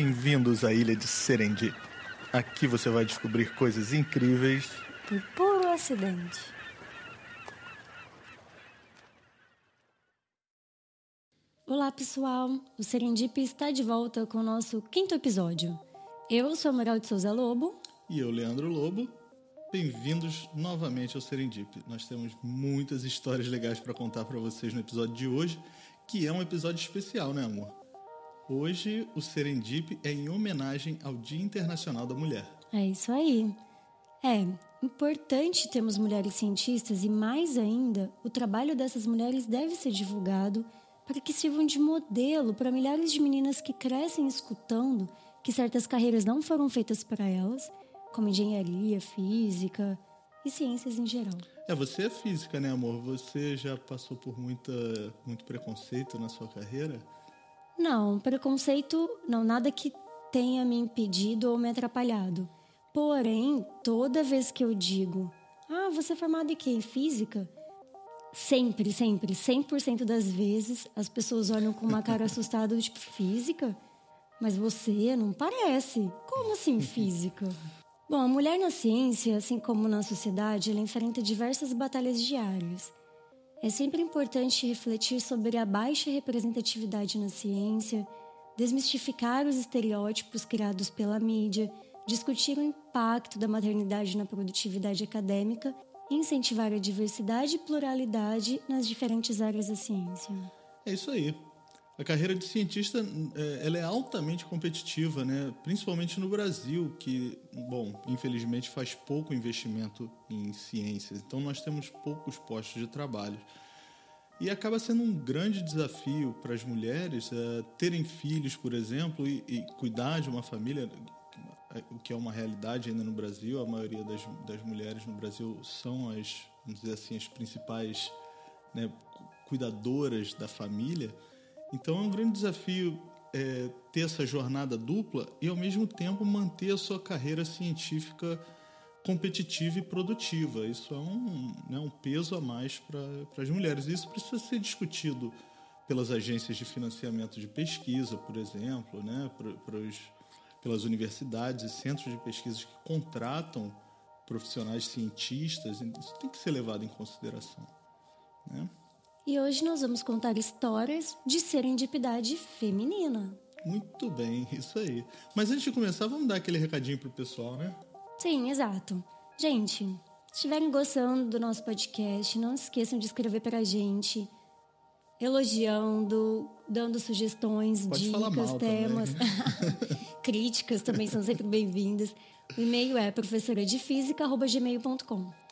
Bem-vindos à ilha de Serendip. Aqui você vai descobrir coisas incríveis por puro acidente. Olá, pessoal! O Serendip está de volta com o nosso quinto episódio. Eu sou a Moral de Souza Lobo. E eu, Leandro Lobo. Bem-vindos novamente ao Serendip. Nós temos muitas histórias legais para contar para vocês no episódio de hoje, que é um episódio especial, né, amor? Hoje o Serendip é em homenagem ao Dia Internacional da Mulher. É isso aí. É importante termos mulheres cientistas e, mais ainda, o trabalho dessas mulheres deve ser divulgado para que sirvam de modelo para milhares de meninas que crescem escutando que certas carreiras não foram feitas para elas, como engenharia, física e ciências em geral. É, você é física, né, amor? Você já passou por muita, muito preconceito na sua carreira? Não, preconceito, não, nada que tenha me impedido ou me atrapalhado. Porém, toda vez que eu digo, ah, você é formado em quê? Em física? Sempre, sempre, 100% das vezes, as pessoas olham com uma cara assustada, tipo, física? Mas você não parece. Como assim física? Bom, a mulher na ciência, assim como na sociedade, ela enfrenta diversas batalhas diárias. É sempre importante refletir sobre a baixa representatividade na ciência, desmistificar os estereótipos criados pela mídia, discutir o impacto da maternidade na produtividade acadêmica e incentivar a diversidade e pluralidade nas diferentes áreas da ciência. É isso aí. A carreira de cientista é, ela é altamente competitiva, né? principalmente no Brasil, que, bom, infelizmente faz pouco investimento em ciências. Então, nós temos poucos postos de trabalho. E acaba sendo um grande desafio para as mulheres é, terem filhos, por exemplo, e, e, cuidar de uma família, o que é uma realidade ainda no Brasil. A maioria das, das mulheres no Brasil são as, vamos dizer assim, as principais né, cuidadoras da família. Então é um grande desafio é, ter essa jornada dupla e ao mesmo tempo manter a sua carreira científica competitiva e produtiva. Isso é um, né, um peso a mais para as mulheres. Isso precisa ser discutido pelas agências de financiamento de pesquisa, por exemplo, né, os, pelas universidades e centros de pesquisa que contratam profissionais cientistas. Isso tem que ser levado em consideração. Né? E hoje nós vamos contar histórias de serendipidade feminina. Muito bem, isso aí. Mas antes de começar, vamos dar aquele recadinho pro pessoal, né? Sim, exato. Gente, se estiverem gostando do nosso podcast, não esqueçam de escrever para a gente, elogiando, dando sugestões, Pode dicas, temas. Também. Críticas também são sempre bem-vindas. O e-mail é professoradefísica.gmail.com.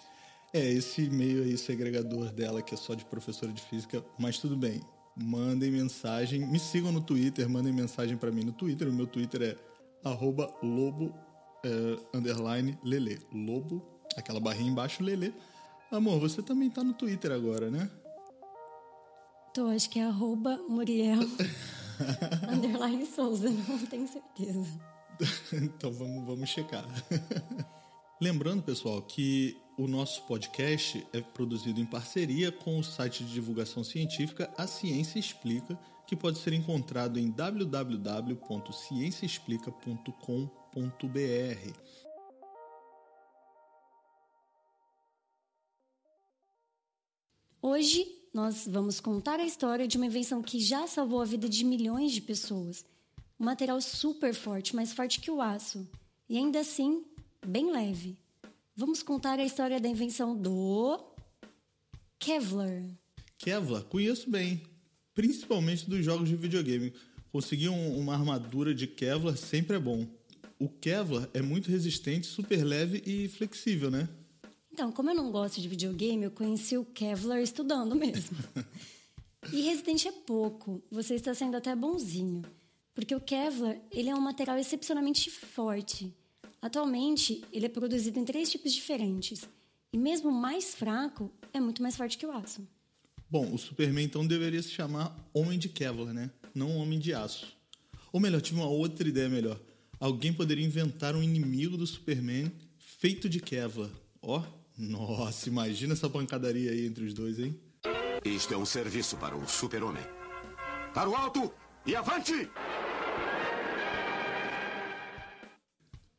É, esse e-mail aí, esse agregador dela, que é só de professora de física, mas tudo bem. Mandem mensagem, me sigam no Twitter, mandem mensagem para mim no Twitter. O meu Twitter é arroba lobo é, underline lele. Lobo, aquela barrinha embaixo, lele. Amor, você também tá no Twitter agora, né? Tô, acho que é arroba Muriel underline Souza, não tenho certeza. então vamos, vamos checar. Lembrando, pessoal, que o nosso podcast é produzido em parceria com o site de divulgação científica A Ciência Explica, que pode ser encontrado em www.cienciaexplica.com.br. Hoje nós vamos contar a história de uma invenção que já salvou a vida de milhões de pessoas. Um material super forte, mais forte que o aço, e ainda assim bem leve Vamos contar a história da invenção do Kevlar. Kevlar, conheço bem, principalmente dos jogos de videogame. Conseguir um, uma armadura de Kevlar sempre é bom. O Kevlar é muito resistente, super leve e flexível, né? Então, como eu não gosto de videogame, eu conheci o Kevlar estudando mesmo. e resistente é pouco. Você está sendo até bonzinho, porque o Kevlar ele é um material excepcionalmente forte Atualmente, ele é produzido em três tipos diferentes. E mesmo mais fraco, é muito mais forte que o aço. Bom, o Superman então deveria se chamar Homem de Kevlar, né? Não Homem de Aço. Ou melhor, tive uma outra ideia melhor. Alguém poderia inventar um inimigo do Superman feito de Kevlar. Ó, oh, nossa, imagina essa pancadaria aí entre os dois, hein? Isto é um serviço para o Super-Homem. Para o alto e avante!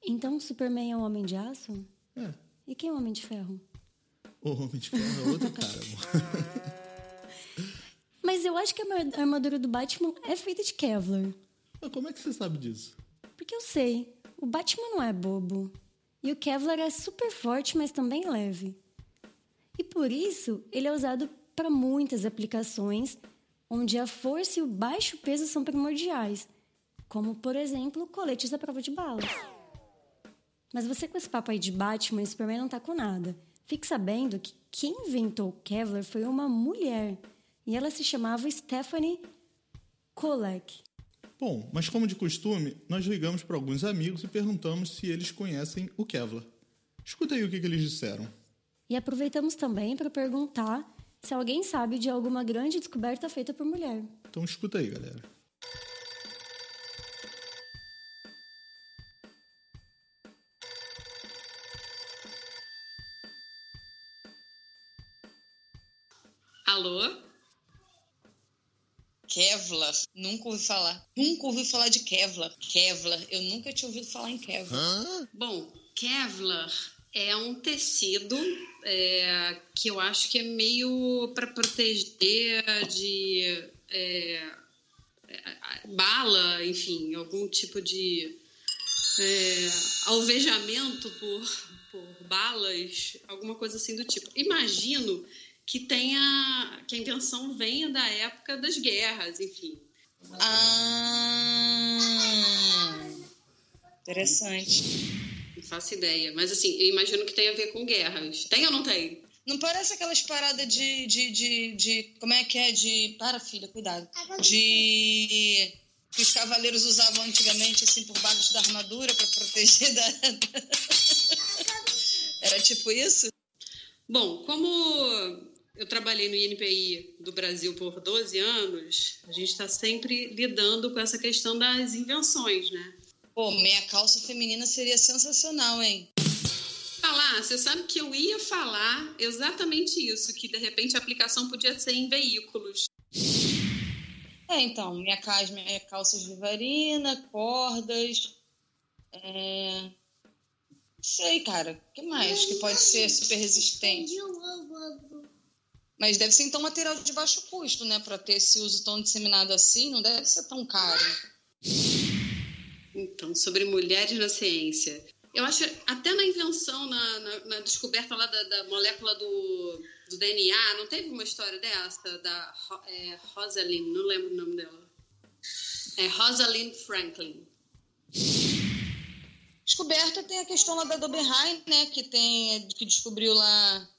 Então Superman é um homem de aço? É. E quem é o Homem de Ferro? O Homem de Ferro é outro cara. Mas eu acho que a armadura do Batman é feita de Kevlar. Mas como é que você sabe disso? Porque eu sei, o Batman não é bobo. E o Kevlar é super forte, mas também leve. E por isso, ele é usado para muitas aplicações onde a força e o baixo peso são primordiais, como, por exemplo, coletes à prova de balas. Mas você com esse papo aí de Batman e Superman não tá com nada. Fique sabendo que quem inventou o Kevlar foi uma mulher. E ela se chamava Stephanie Kolek. Bom, mas como de costume, nós ligamos para alguns amigos e perguntamos se eles conhecem o Kevlar. Escuta aí o que, que eles disseram. E aproveitamos também para perguntar se alguém sabe de alguma grande descoberta feita por mulher. Então escuta aí, galera. Alô? Kevlar, nunca ouvi falar. Nunca ouvi falar de Kevlar. Kevlar, eu nunca tinha ouvido falar em Kevlar. Bom, Kevlar é um tecido é, que eu acho que é meio para proteger de é, bala, enfim, algum tipo de é, alvejamento por, por balas, alguma coisa assim do tipo. Imagino que tenha que a invenção venha da época das guerras, enfim. Ah, interessante. Não faço ideia, mas assim, eu imagino que tem a ver com guerras. Tem ou não tem? Não parece aquelas paradas de, de, de, de. Como é que é? De. Para, filha, cuidado. De. Que os cavaleiros usavam antigamente, assim, por baixo da armadura para proteger da. Era tipo isso? Bom, como eu trabalhei no INPI do Brasil por 12 anos, a gente está sempre lidando com essa questão das invenções, né? Pô, meia calça feminina seria sensacional, hein? Falar, você sabe que eu ia falar exatamente isso, que de repente a aplicação podia ser em veículos. É, então, minha, calça, minha calças de varina, cordas. É... Sei, cara. O que mais que pode ser super resistente? Mas deve ser então material de baixo custo, né? Para ter esse uso tão disseminado assim, não deve ser tão caro. Então, sobre mulheres na ciência. Eu acho, até na invenção, na, na, na descoberta lá da, da molécula do, do, DNA, não teve uma história dessa? Da é, Rosalind, não lembro o nome dela. É Rosalind Franklin. Descoberta tem a questão lá da Doberheim, né? Que, tem, que descobriu lá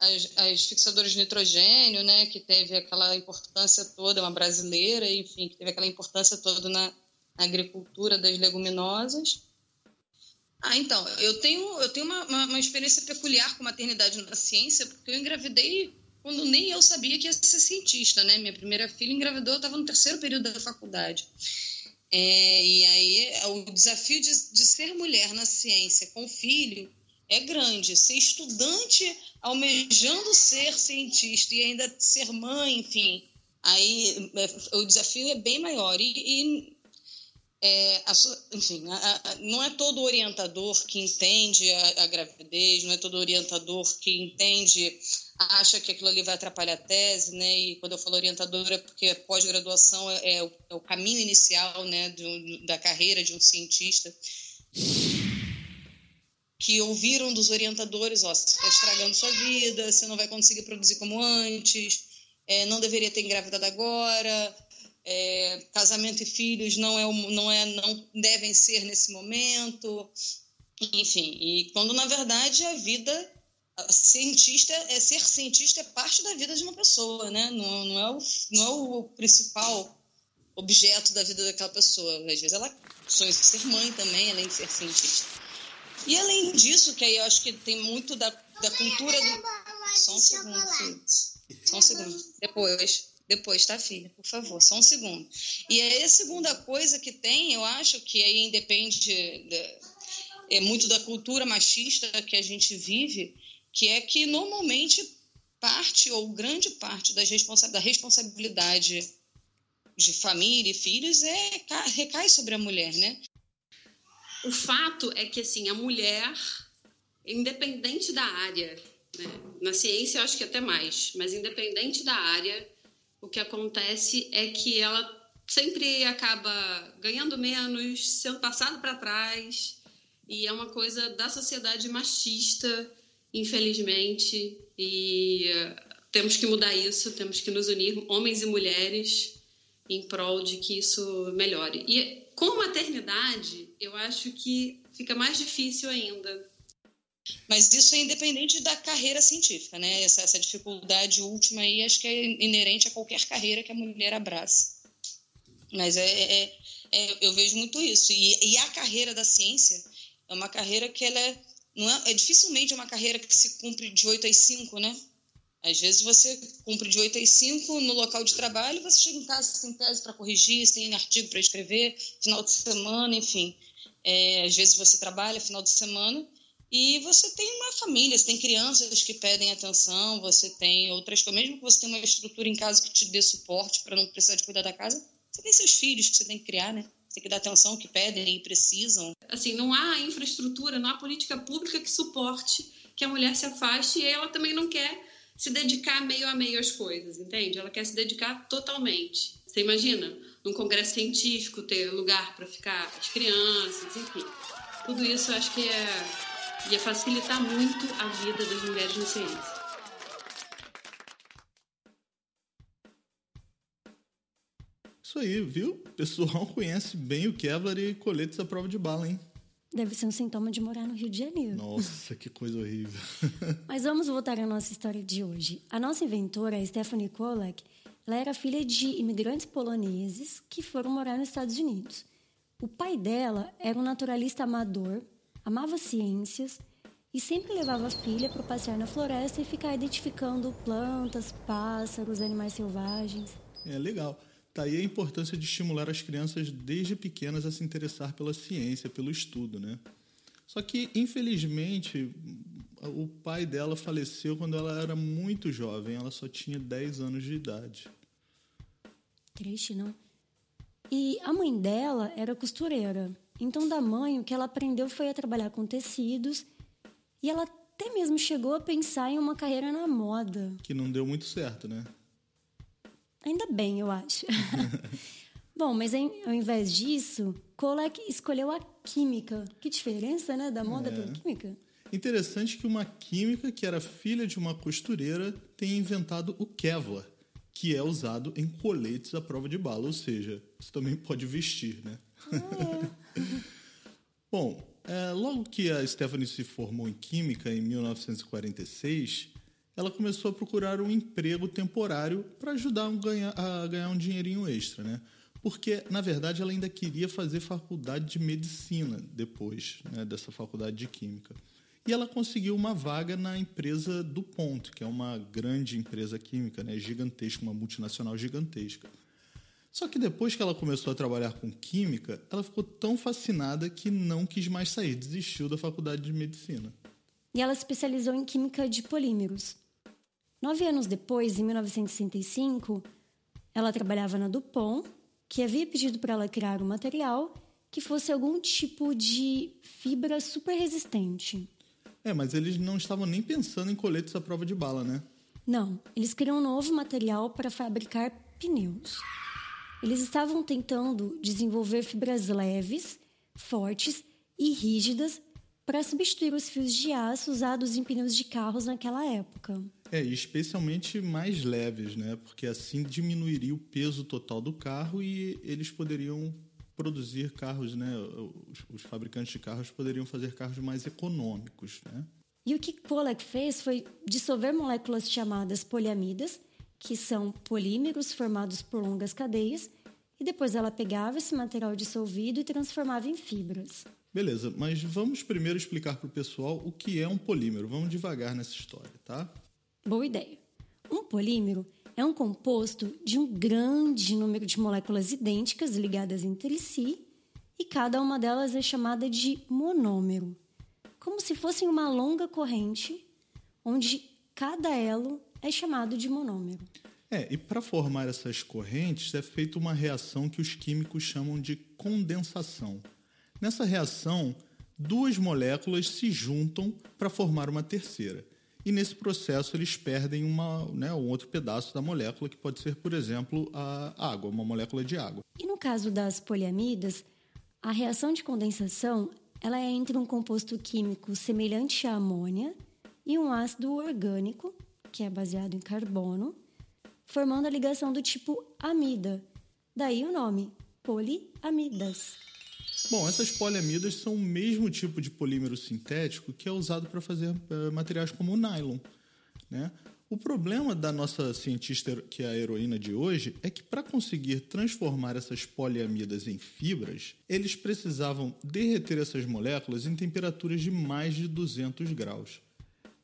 as, as fixadoras de nitrogênio, né? Que teve aquela importância toda, uma brasileira, enfim, que teve aquela importância toda na, na agricultura das leguminosas. Ah, então, eu tenho, eu tenho uma, uma, uma, experiência peculiar com maternidade na ciência, porque eu engravidei quando nem eu sabia que ia ser cientista, né? Minha primeira filha engravidou, eu estava no terceiro período da faculdade. É, e aí, o desafio de, de ser mulher na ciência com filho é grande. Ser estudante almejando ser cientista e ainda ser mãe, enfim, aí é, o desafio é bem maior. E, e é, a, enfim, a, a, não é todo orientador que entende a, gravidez, não é todo orientador que entende, acha que aquilo ali vai atrapalhar a tese, né? E quando eu falo orientador é porque pós-graduação é, é, é, o, caminho inicial, né, do, da carreira de um cientista. Que ouviram dos orientadores, ó, você está estragando sua vida, você não vai conseguir produzir como antes, é, não deveria ter engravidado agora, é, casamento e filhos não, é, não, é, não devem ser nesse momento, enfim. E quando, na verdade, a vida a cientista é ser cientista é parte da vida de uma pessoa, né? Não, não, é, o, não é o principal objeto da vida daquela pessoa. Às vezes ela sonha ser mãe também, além de ser cientista. E além disso, que aí eu acho que tem muito da, da cultura do. Só um segundo, filho. Só um segundo. Depois. Depois, tá, filha? Por favor, só um segundo. E aí a segunda coisa que tem, eu acho que aí independe de, é muito da cultura machista que a gente vive, que é que normalmente parte ou grande parte das responsa da responsabilidade de família e filhos é recai sobre a mulher, né? O fato é que assim a mulher, independente da área, né? na ciência eu acho que até mais, mas independente da área, o que acontece é que ela sempre acaba ganhando menos, sendo passada para trás, e é uma coisa da sociedade machista, infelizmente, e uh, temos que mudar isso, temos que nos unir, homens e mulheres, em prol de que isso melhore. E com maternidade, eu acho que fica mais difícil ainda. Mas isso é independente da carreira científica, né? Essa, essa dificuldade última aí acho que é inerente a qualquer carreira que a mulher abraça. Mas é, é, é eu vejo muito isso. E, e, a carreira da ciência é uma carreira que ela é, não é, é dificilmente uma carreira que se cumpre de 8 às 5, né? Às vezes você cumpre de 8 às 5 no local de trabalho, você chega em casa sem tese para corrigir, sem artigo para escrever, final de semana, enfim. É, às vezes você trabalha final de semana e você tem uma família, você tem crianças que pedem atenção, você tem outras coisas, mesmo que você tenha uma estrutura em casa que te dê suporte para não precisar de cuidar da casa, você tem seus filhos que você tem que criar, né? Você tem que dar atenção que pedem e precisam. Assim, não há infraestrutura, não há política pública que suporte que a mulher se afaste e ela também não quer se dedicar meio a meio às coisas, entende? Ela quer se dedicar totalmente. Você imagina, num congresso científico, ter lugar para ficar as crianças, enfim. Tudo isso eu acho que é, ia facilitar muito a vida das mulheres na ciência. Isso aí, viu? O pessoal conhece bem o Kevlar e coletes à prova de bala, hein? Deve ser um sintoma de morar no Rio de Janeiro. Nossa, que coisa horrível. Mas vamos voltar à nossa história de hoje. A nossa inventora, Stephanie Kolek, ela era filha de imigrantes poloneses que foram morar nos Estados Unidos. O pai dela era um naturalista amador, amava ciências e sempre levava a filha para passear na floresta e ficar identificando plantas, pássaros, animais selvagens. É legal. Daí tá a importância de estimular as crianças desde pequenas a se interessar pela ciência, pelo estudo, né? Só que, infelizmente, o pai dela faleceu quando ela era muito jovem, ela só tinha 10 anos de idade. Triste, não? E a mãe dela era costureira. Então, da mãe, o que ela aprendeu foi a trabalhar com tecidos e ela até mesmo chegou a pensar em uma carreira na moda. Que não deu muito certo, né? Ainda bem, eu acho. Bom, mas ao invés disso, Kolek escolheu a química. Que diferença, né, da moda é. pela química? Interessante que uma química que era filha de uma costureira tenha inventado o Kevlar, que é usado em coletes à prova de bala, ou seja, você também pode vestir, né? Ah, é. Bom, é, logo que a Stephanie se formou em química em 1946, ela começou a procurar um emprego temporário para ajudar a ganhar, um dinheirinho extra, né? Porque, na verdade, ela ainda queria fazer faculdade de medicina depois né, dessa faculdade de química. E ela conseguiu uma vaga na empresa DuPont, que é uma grande empresa química, né, gigantesca, uma multinacional gigantesca. Só que depois que ela começou a trabalhar com química, ela ficou tão fascinada que não quis mais sair, desistiu da faculdade de medicina. E ela se especializou em química de polímeros. Nove anos depois, em 1965, ela trabalhava na Dupont, que havia pedido para ela criar um material que fosse algum tipo de fibra super resistente. É, mas eles não estavam nem pensando em coletes à prova de bala, né? Não, eles queriam um novo material para fabricar pneus. Eles estavam tentando desenvolver fibras leves, fortes e rígidas para substituir os fios de aço usados em pneus de carros naquela época. É, e especialmente mais leves, né? Porque assim diminuiria o peso total do carro e eles poderiam produzir carros, né? Os, os fabricantes de carros poderiam fazer carros mais econômicos, né? E o que Pollack fez foi dissolver moléculas chamadas poliamidas, que são polímeros formados por longas cadeias, e depois ela pegava esse material dissolvido e transformava em fibras. Beleza, mas vamos primeiro explicar para o pessoal o que é um polímero. Vamos devagar nessa história, tá? Boa ideia. Um polímero é um composto de um grande número de moléculas idênticas ligadas entre si e cada uma delas é chamada de monômero, como se fossem uma longa corrente onde cada elo é chamado de monômero. É, e para formar essas correntes é feita uma reação que os químicos chamam de condensação. Nessa reação, duas moléculas se juntam para formar uma terceira. E nesse processo eles perdem uma, né, um outro pedaço da molécula, que pode ser, por exemplo, a água, uma molécula de água. E no caso das poliamidas, a reação de condensação ela é entre um composto químico semelhante à amônia e um ácido orgânico, que é baseado em carbono, formando a ligação do tipo amida. Daí o nome, poliamidas. Bom, essas poliamidas são o mesmo tipo de polímero sintético que é usado para fazer uh, materiais como o nylon. Né? O problema da nossa cientista, que é a heroína de hoje, é que para conseguir transformar essas poliamidas em fibras, eles precisavam derreter essas moléculas em temperaturas de mais de 200 graus.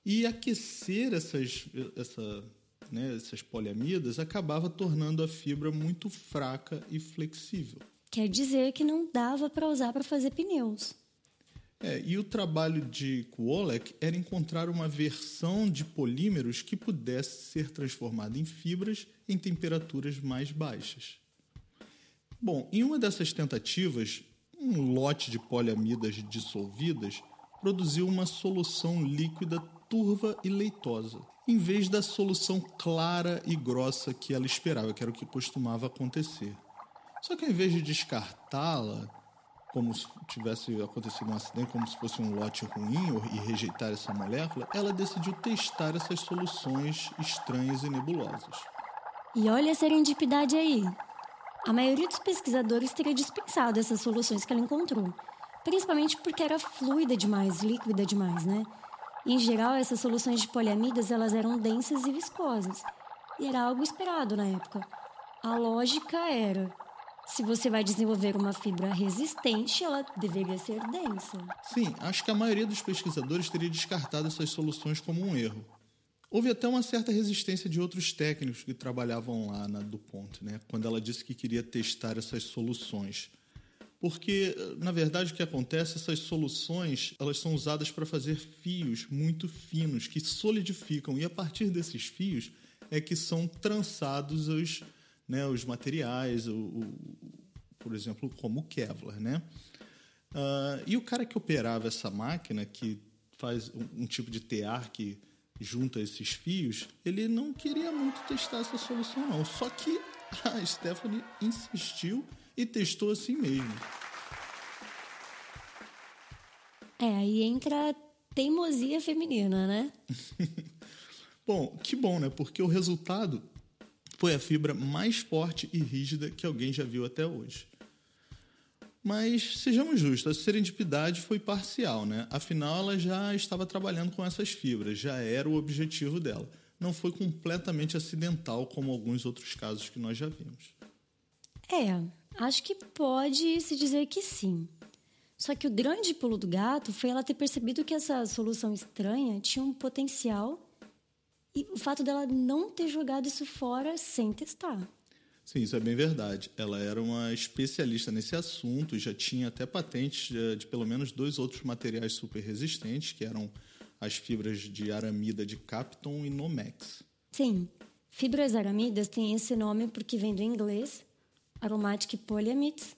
E aquecer essas, essa, né, essas poliamidas acabava tornando a fibra muito fraca e flexível. Quer dizer que não dava para usar para fazer pneus. É, e o trabalho de Kuolek era encontrar uma versão de polímeros que pudesse ser transformada em fibras em temperaturas mais baixas. Bom, em uma dessas tentativas, um lote de poliamidas dissolvidas produziu uma solução líquida turva e leitosa, em vez da solução clara e grossa que ela esperava, que era o que costumava acontecer. Só que ao invés de descartá-la, como se tivesse acontecido um acidente, como se fosse um lote ruim e rejeitar essa molécula, ela decidiu testar essas soluções estranhas e nebulosas. E olha a serendipidade aí. A maioria dos pesquisadores teria dispensado essas soluções que ela encontrou, principalmente porque era fluida demais, líquida demais, né? em geral, essas soluções de poliamidas elas eram densas e viscosas, e era algo esperado na época. A lógica era se você vai desenvolver uma fibra resistente, ela deveria ser densa. Sim, acho que a maioria dos pesquisadores teria descartado essas soluções como um erro. Houve até uma certa resistência de outros técnicos que trabalhavam lá na DuPont, né, quando ela disse que queria testar essas soluções. Porque, na verdade, o que acontece, essas soluções, elas são usadas para fazer fios muito finos que solidificam e a partir desses fios é que são trançados os né, os materiais, o, o, por exemplo, como o Kevlar. Né? Uh, e o cara que operava essa máquina, que faz um, um, tipo de tear que junta esses fios, ele não queria muito testar essa solução, não. Só que a Stephanie insistiu e testou assim mesmo. É, aí entra a teimosia feminina, né? bom, que bom, né? Porque o resultado foi a fibra mais forte e rígida que alguém já viu até hoje. Mas sejamos justos, a serendipidade foi parcial, né? Afinal, ela já estava trabalhando com essas fibras, já era o objetivo dela. Não foi completamente acidental como alguns outros casos que nós já vimos. É, acho que pode se dizer que sim. Só que o grande pulo do gato foi ela ter percebido que essa solução estranha tinha um potencial e o fato dela não ter jogado isso fora sem testar. Sim, isso é bem verdade. Ela era uma especialista nesse assunto, já tinha até patentes de, de pelo menos dois outros materiais super resistentes, que eram as fibras de aramida de Capton e Nomex. Sim, fibras aramidas têm esse nome porque vem do inglês aromatic polyamides.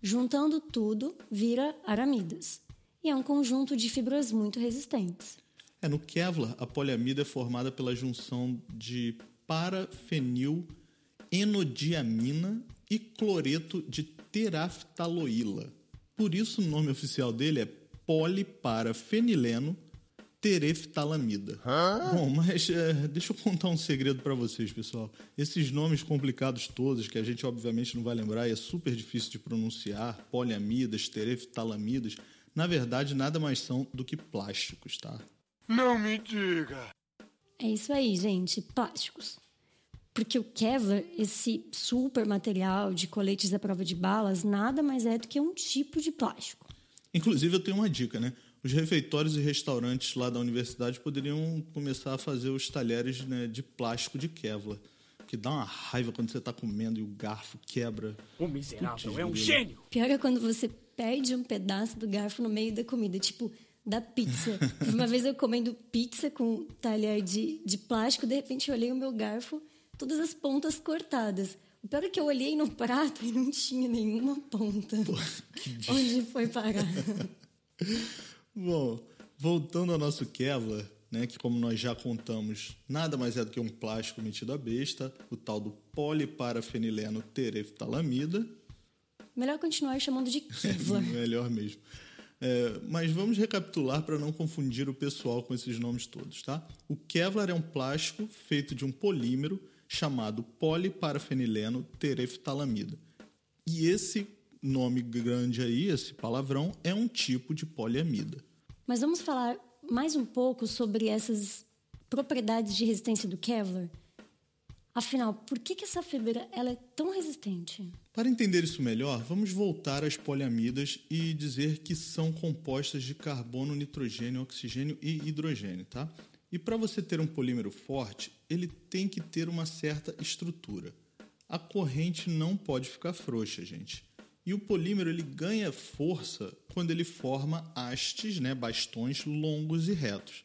Juntando tudo, vira aramidas. E é um conjunto de fibras muito resistentes. É, no Kevlar, a poliamida é formada pela junção de parafenil enodiamina e cloreto de teraftaloíla. Por isso o nome oficial dele é poliparafenileno tereftalamida. Hã? Bom, mas é, deixa eu contar um segredo para vocês, pessoal. Esses nomes complicados todos, que a gente obviamente não vai lembrar e é super difícil de pronunciar, poliamidas, tereftalamidas, na verdade nada mais são do que plásticos, tá? Não me diga. É isso aí, gente, plásticos. Porque o Kevlar, esse super material de coletes à prova de balas, nada mais é do que um tipo de plástico. Inclusive, eu tenho uma dica, né? Os refeitórios e restaurantes lá da universidade poderiam começar a fazer os talheres né, de plástico de Kevlar. Que dá uma raiva quando você está comendo e o garfo quebra. O miserável é um gênio! Pior é quando você perde um pedaço do garfo no meio da comida. Tipo, da pizza. Uma vez eu comendo pizza com talher de, de plástico, de repente eu olhei o meu garfo, todas as pontas cortadas. O pior é que eu olhei no prato e não tinha nenhuma ponta. Onde foi parar? Bom, voltando ao nosso Kevlar, né, que como nós já contamos, nada mais é do que um plástico metido a besta, o tal do poliparafenileno tereftalamida. Melhor continuar chamando de Kevlar. Melhor mesmo. É, mas vamos recapitular para não confundir o pessoal com esses nomes todos, tá? O Kevlar é um plástico feito de um polímero chamado poliparafenileno tereftalamida. E esse nome grande aí, esse palavrão, é um tipo de poliamida. Mas vamos falar mais um pouco sobre essas propriedades de resistência do Kevlar? Afinal, por que, que essa fibra ela é tão resistente? Para entender isso melhor, vamos voltar às poliamidas e dizer que são compostas de carbono, nitrogênio, oxigênio e hidrogênio, tá? E para você ter um polímero forte, ele tem que ter uma certa estrutura. A corrente não pode ficar frouxa, gente. E o polímero ele ganha força quando ele forma hastes, né, bastões longos e retos.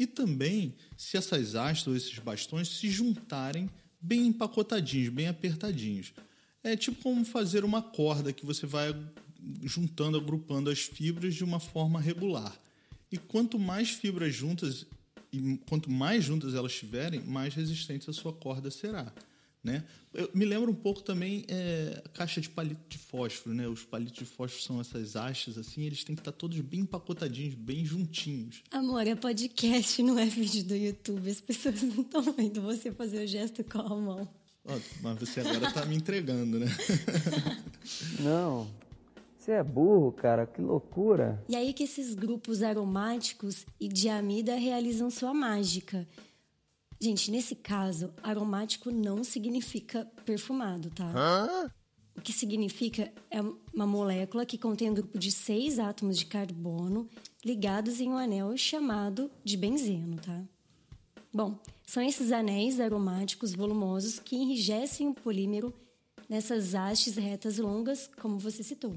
E também se essas hastes ou esses bastões se juntarem bem empacotadinhos, bem apertadinhos. É tipo como fazer uma corda que você vai juntando, agrupando as fibras de uma forma regular. E quanto mais fibras juntas e quanto mais juntas elas estiverem, mais resistente a sua corda será. Né? Eu me lembro um pouco também é, a caixa de palito de fósforo, né? Os palitos de fósforo são essas hastes assim, eles têm que estar todos bem empacotadinhos, bem juntinhos. Amor, é podcast, não é vídeo do YouTube. As pessoas não estão vendo você fazer o gesto com a mão. Ó, mas você agora está me entregando, né? não. Você é burro, cara, que loucura. E aí que esses grupos aromáticos e de amida realizam sua mágica. Gente, nesse caso, aromático não significa perfumado, tá? Hã? O que significa é uma molécula que contém um grupo de seis átomos de carbono ligados em um anel chamado de benzeno, tá? Bom, são esses anéis aromáticos volumosos que enrijecem o polímero nessas hastes retas longas, como você citou.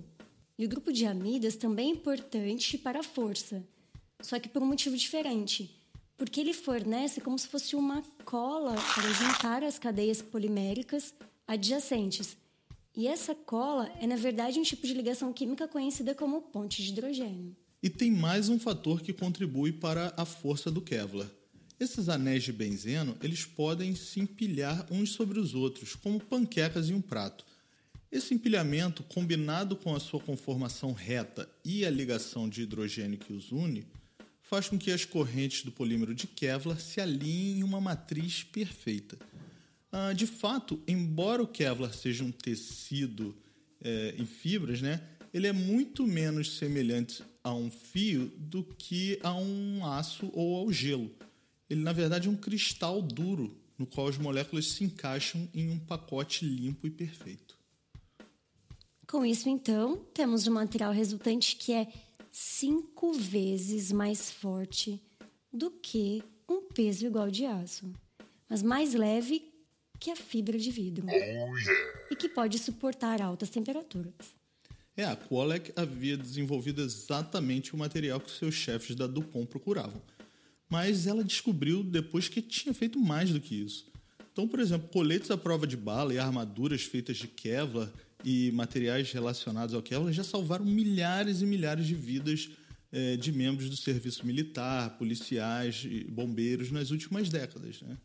E o grupo de amidas também é importante para a força, só que por um motivo diferente porque ele fornece como se fosse uma cola para juntar as cadeias poliméricas adjacentes. E essa cola é, na verdade, um tipo de ligação química conhecida como ponte de hidrogênio. E tem mais um fator que contribui para a força do Kevlar. Esses anéis de benzeno, eles podem se empilhar uns sobre os outros, como panquecas em um prato. Esse empilhamento, combinado com a sua conformação reta e a ligação de hidrogênio que os une, faz com que as correntes do polímero de Kevlar se alinhem em uma matriz perfeita. Ah, de fato, embora o Kevlar seja um tecido é, em fibras, né, ele é muito menos semelhante a um fio do que a um aço ou ao gelo. Ele, na verdade, é um cristal duro no qual as moléculas se encaixam em um pacote limpo e perfeito. Com isso, então, temos um material resultante que é cinco vezes mais forte do que um peso igual de aço, mas mais leve que a fibra de vidro oh, e que pode suportar altas temperaturas. É, a Qualec havia desenvolvido exatamente o material que seus chefes da Dupont procuravam, mas ela descobriu depois que tinha feito mais do que isso. Então, por exemplo, coletes à prova de bala e armaduras feitas de Kevlar e materiais relacionados ao Kevlar já salvaram milhares e milhares de vidas é, de membros do serviço militar, policiais e bombeiros nas últimas décadas. Né?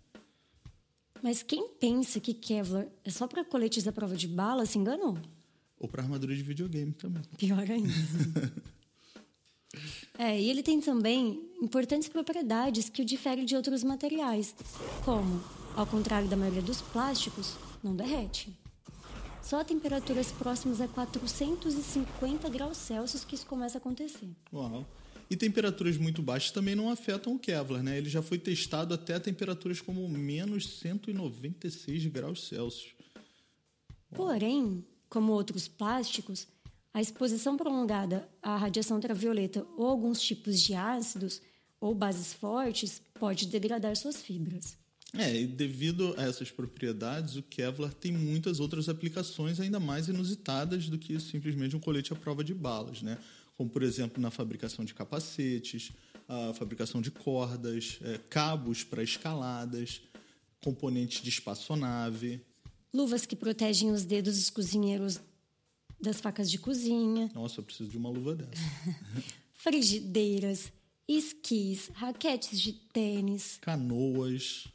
Mas quem pensa que Kevlar é só para coletes à prova de bala se enganou. Ou para armadura de videogame também. Pior ainda. é, e ele tem também importantes propriedades que o diferem de outros materiais, como, ao contrário da maioria dos plásticos, não derrete. Só a temperaturas próximas a 450 graus Celsius que isso começa a acontecer. Uau. E temperaturas muito baixas também não afetam o Kevlar, né? Ele já foi testado até a temperaturas como menos 196 graus Celsius. Uau. Porém, como outros plásticos, a exposição prolongada à radiação ultravioleta ou alguns tipos de ácidos ou bases fortes pode degradar suas fibras. É, e devido a essas propriedades, o Kevlar tem muitas outras aplicações ainda mais inusitadas do que simplesmente um colete à prova de balas, né? Como, por exemplo, na fabricação de capacetes, a fabricação de cordas, é, cabos para escaladas, componentes de espaçonave. luvas que protegem os dedos dos cozinheiros das facas de cozinha, Nossa, eu preciso de uma luva dessa. frigideiras, esquis, raquetes de tênis, Canoas,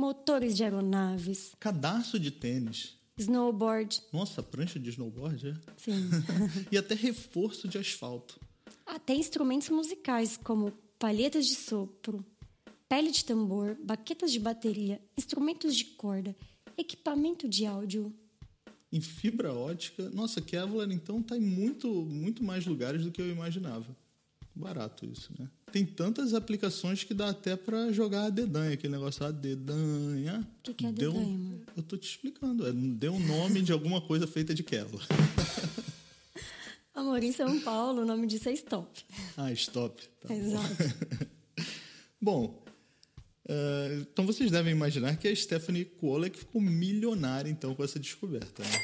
motores de aeronaves, cadarço de tênis. snowboard, Nossa, prancha de snowboard, é? sim. E até reforço de asfalto. Até instrumentos musicais como palhetas de sopro, pele de tambor, baquetas de bateria, instrumentos de corda, equipamento de áudio. Em fibra ótica. Nossa, Kevlar então tá em muito, muito mais lugares do que eu imaginava. Barato isso, né? Tem tantas aplicações que dá até pra jogar a dedanha, aquele negócio, a dedanha. O que que é Deu- dedanha, amor? Eu tô te explicando. É, deu um nome de alguma coisa feita de Kevlar. Amor, em São Paulo, o nome disso é Stop. Ah, stop. Tá. Exato. Bom, eh, então vocês devem imaginar que a Stephanie Kwolek ficou milionária então com essa descoberta, né?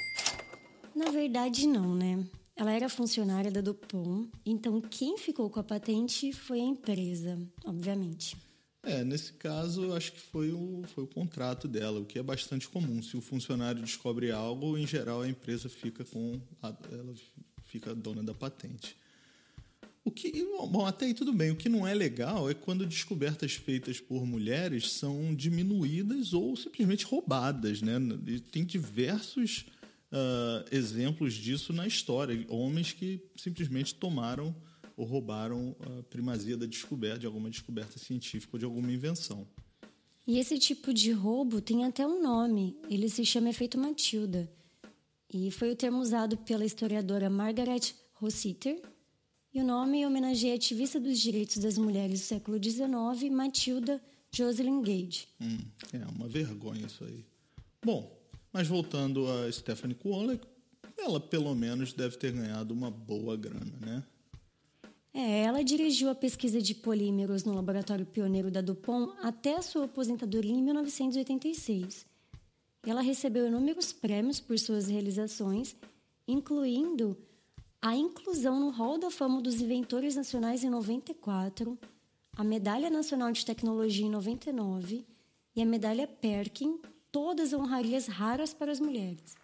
Na verdade, não, né? Ela era funcionária da Dupont, então quem ficou com a patente foi a empresa, obviamente. É, nesse caso, acho que foi o, foi o contrato dela, o que é bastante comum. Se o funcionário descobre algo, em geral a empresa fica com a, ela fica dona da patente. O que, bom, até aí tudo bem. O que não é legal é quando descobertas feitas por mulheres são diminuídas ou simplesmente roubadas, né? Tem diversos ah, exemplos disso na história. Homens que simplesmente tomaram ou roubaram a primazia da descoberta, de alguma descoberta científica ou de alguma invenção. E esse tipo de roubo tem até um nome, ele se chama efeito Matilda. E foi o termo usado pela historiadora Margaret Rossiter. E o nome homenageia a ativista dos direitos das mulheres do século XIX, Matilda Jocelyn Gage. Hum, é uma vergonha isso aí. Bom, mas voltando a Stephanie Kwolek, ela pelo menos deve ter ganhado uma boa grana, né? É, ela dirigiu a pesquisa de polímeros no laboratório pioneiro da Dupont até a sua aposentadoria em 1986. Ela recebeu inúmeros prêmios por suas realizações, incluindo a inclusão no Hall da Fama dos Inventores Nacionais em 94, a Medalha Nacional de Tecnologia em 99 e a Medalha Perkin, todas honrarias raras para as mulheres.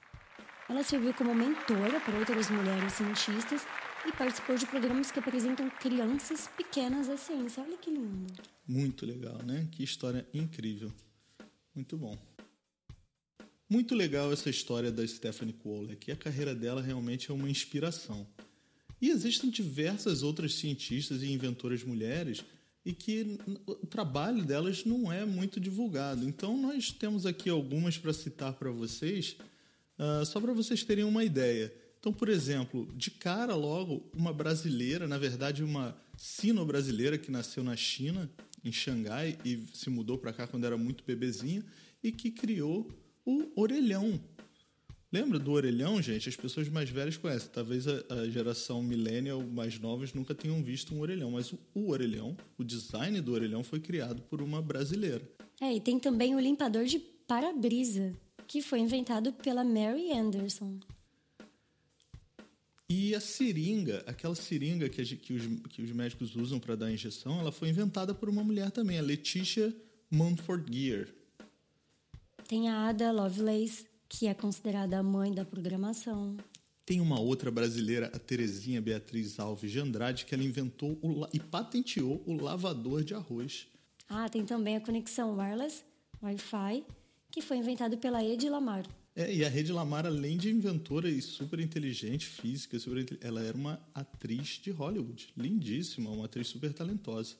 Ela serviu como mentora para outras mulheres cientistas e participou de programas que apresentam crianças pequenas à ciência. Olha que lindo. Muito legal, né? Que história incrível. Muito bom. Muito legal essa história da Stephanie Kwolek. E a carreira dela realmente é uma inspiração. E existem diversas outras cientistas e inventoras mulheres e que o trabalho delas não é muito divulgado. Então nós temos aqui algumas para citar para vocês, ah, só para vocês terem uma ideia. Então, por exemplo, de cara logo, uma brasileira, na verdade uma sino-brasileira que nasceu na China, em Xangai, e se mudou para cá quando era muito bebezinha, e que criou o orelhão. Lembra do orelhão, gente? As pessoas mais velhas conhecem. Talvez a, a geração millennial mais novas nunca tenham visto um orelhão, mas o, o orelhão, o design do orelhão foi criado por uma brasileira. É, e tem também o limpador de para-brisa, que foi inventado pela Mary Anderson. E a seringa, aquela seringa que, a que os, que os médicos usam para dar injeção, ela foi inventada por uma mulher também, a Letitia Mumford Gear. Tem a Ada Lovelace, que é considerada a mãe da programação. Tem uma outra brasileira, a Terezinha Beatriz Alves de Andrade, que ela inventou o e patenteou o lavador de arroz. Ah, tem também a conexão wireless, Wi-Fi, que foi inventado pela Ed Lamar. É, e a Rede Lamar, além de inventora e super inteligente, física, super ela era uma atriz de Hollywood. Lindíssima, uma atriz super talentosa.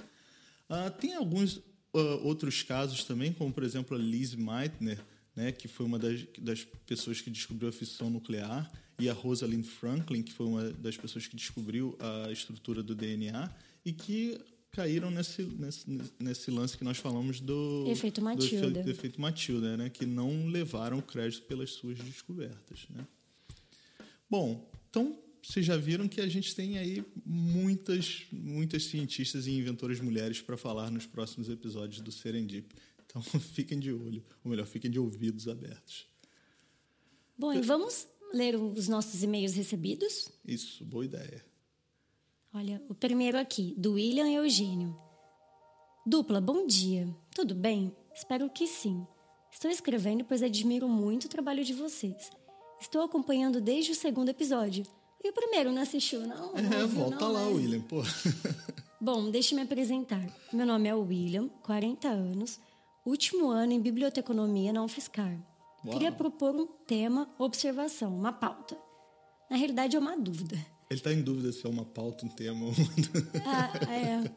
Ah, tem alguns ah, outros casos também, como por exemplo a Liz Meitner, né, que foi uma das, das pessoas que descobriu a fissão nuclear, e a Rosalind Franklin, que foi uma das pessoas que descobriu a estrutura do DNA, e que caíram nesse, nesse, nesse lance que nós falamos do Efeito Matilda. do efeito Matilda, né, que não levaram crédito pelas suas descobertas. Né? Bom, então vocês já viram que a gente tem aí muitas, muitas cientistas e inventoras mulheres para falar nos próximos episódios do Serendip. Então fiquem de olho, ou melhor, fiquem de ouvidos abertos. Bom, e vamos ler os nossos e-mails recebidos? Isso, boa ideia. Olha, o primeiro aqui, do William Eugênio. Dupla, bom dia. Tudo bem? Espero que sim. Estou escrevendo pois admiro muito o trabalho de vocês. Estou acompanhando desde o segundo episódio. E o primeiro não assistiu, não? É, Não viu, volta não, lá, né? William, pô. Bom, deixe-me apresentar. Meu nome é William, 40 anos, último ano em biblioteconomia na UFSCar. Uau. Queria propor um tema, observação, uma pauta. Na realidade, é uma dúvida. Ele tá em dúvida se é uma pauta, um tema. um- Ah, é.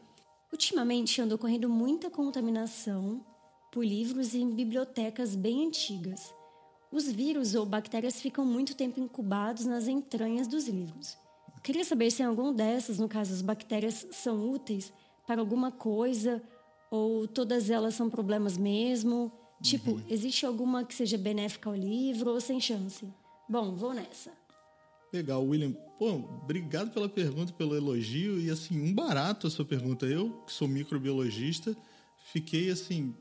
Ultimamente anda ocorrendo muita contaminação por livros em bibliotecas bem antigas. Os vírus ou bactérias ficam muito tempo incubados nas entranhas dos livros. Queria saber se em algum dessas, no caso as bactérias, são úteis para alguma coisa ou todas elas são problemas mesmo. Tipo, existe alguma que seja benéfica ao livro ou sem chance? Bom, vou nessa. Legal, William. Pô, obrigado pela pergunta, pelo elogio. E, assim, um barato a sua pergunta. Eu, que sou microbiologista, fiquei, assim...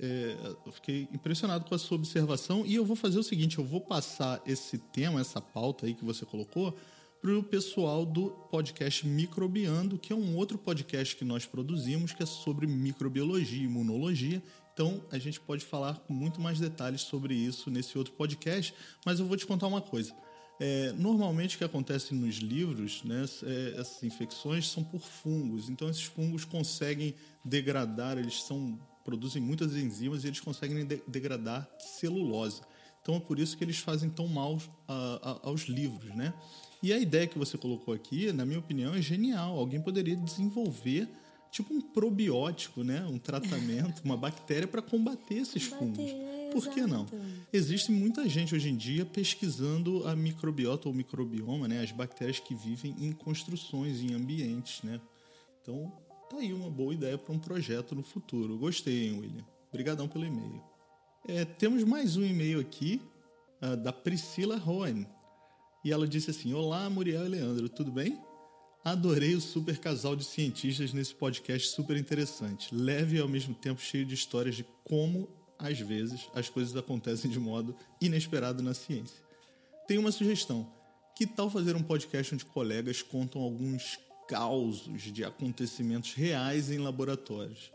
é, fiquei impressionado com a sua observação. E eu vou fazer o seguinte, eu vou passar esse tema, essa pauta aí que você colocou, para o pessoal do podcast Microbiando, que é um outro podcast que nós produzimos, que é sobre microbiologia e imunologia. Então, a gente pode falar com muito mais detalhes sobre isso nesse outro podcast, mas eu vou te contar uma coisa. É, normalmente o que acontece nos livros, né, é, essas infecções são por fungos. Então esses fungos conseguem degradar, eles são produzem muitas enzimas e eles conseguem de- degradar celulose. Então é por isso que eles fazem tão mal a- a- aos livros, né? E a ideia que você colocou aqui, na minha opinião, é genial. Alguém poderia desenvolver tipo um probiótico, né? Um tratamento, uma bactéria para combater esses Combater, fungos. Por que não? Existe muita gente hoje em dia pesquisando a microbiota ou microbioma, né? As bactérias que vivem em construções, em ambientes, né? Então, tá aí uma boa ideia para um projeto no futuro. Gostei, hein, William? Obrigadão pelo e-mail. É, temos mais um e-mail aqui ah, da Priscila Roen. E ela disse assim: Olá, Muriel e Leandro, tudo bem? Adorei o super casal de cientistas nesse podcast super interessante, leve e ao mesmo tempo cheio de histórias de como, às vezes, as coisas acontecem de modo inesperado na ciência. Tenho uma sugestão. Que tal fazer um podcast onde colegas contam alguns causos de acontecimentos reais em laboratórios?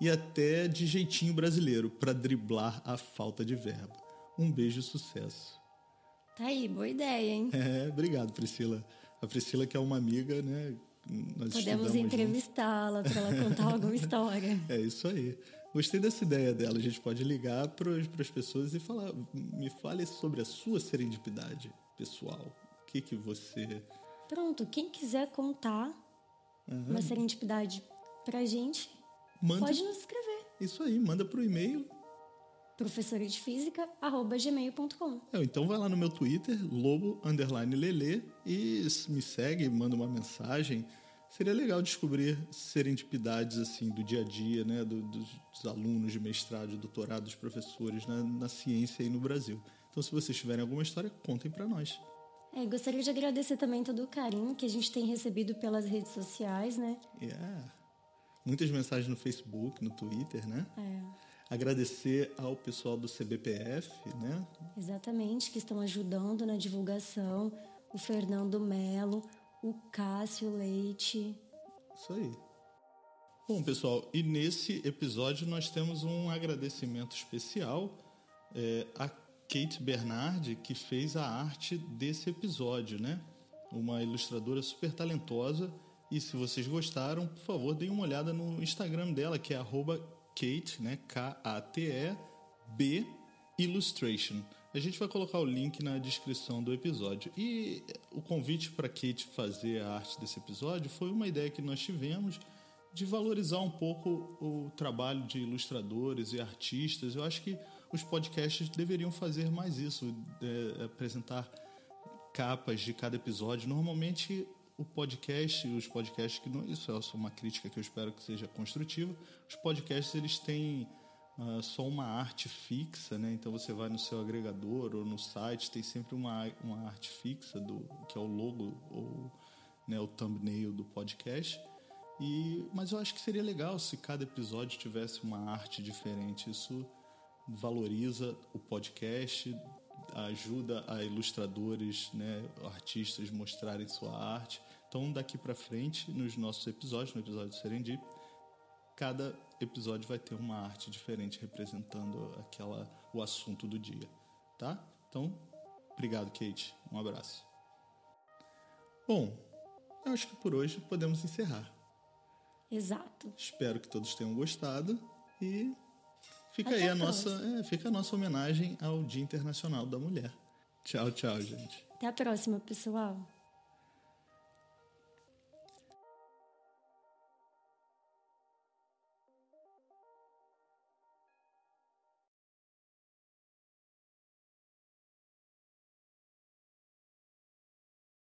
E até de jeitinho brasileiro, para driblar a falta de verba. Um beijo e sucesso. Tá aí, boa ideia, hein? É, obrigado, Priscila. A Priscila, que é uma amiga, né? Nós Podemos entrevistá-la para ela contar alguma história. É isso aí. Gostei dessa ideia dela. A gente pode ligar para as pessoas e falar: me fale sobre a sua serendipidade pessoal. O que, que você. Pronto, quem quiser contar uma serendipidade pra gente, Manda. pode nos escrever. Isso aí, manda pro e-mail. Professora de física, arroba gmail.com. É, então vai lá no meu Twitter, lobo underline lele, e me segue, manda uma mensagem. Seria legal descobrir serendipidades assim do dia a dia, né, do- dos, dos alunos de mestrado, de doutorado, dos professores na, na ciência aí no Brasil. Então, se vocês tiverem alguma história, contem para nós. É, gostaria de agradecer também todo o carinho que a gente tem recebido pelas redes sociais, né? Yeah. Muitas mensagens no Facebook, no Twitter, né? É, Agradecer ao pessoal do CBPF, né? exatamente, que estão ajudando na divulgação. O Fernando Melo, o Cássio Leite. Isso aí. Bom, pessoal, e nesse episódio nós temos um agradecimento especial é, a Kate Bernardi, que fez a arte desse episódio, né? Uma ilustradora super talentosa. E se vocês gostaram, por favor, deem uma olhada no Instagram dela, que é arroba Kate, né? K-A-T-E-B Illustration. A gente vai colocar o link na descrição do episódio. E o convite para Kate fazer a arte desse episódio foi uma ideia que nós tivemos de valorizar um pouco o trabalho de ilustradores e artistas. Eu acho que os podcasts deveriam fazer mais isso, é, apresentar capas de cada episódio. Normalmente o podcast, os podcasts que não, isso é só uma crítica que eu espero que seja construtiva. Os podcasts eles têm ah, só uma arte fixa, né? Então você vai no seu agregador ou no site, tem sempre uma, uma arte fixa do que é o logo ou né, o thumbnail do podcast. E, mas eu acho que seria legal se cada episódio tivesse uma arte diferente. Isso valoriza o podcast, ajuda a ilustradores, né, artistas mostrarem sua arte. Então, daqui para frente, nos nossos episódios, no episódio do Serendip, cada episódio vai ter uma arte diferente representando aquela o assunto do dia, tá? Então, obrigado, Kate. Um abraço. Bom, eu acho que por hoje podemos encerrar. Exato. Espero que todos tenham gostado e fica Até aí a a nossa, é, fica a nossa homenagem ao Dia Internacional da Mulher. Tchau, tchau, gente. Até a próxima, pessoal.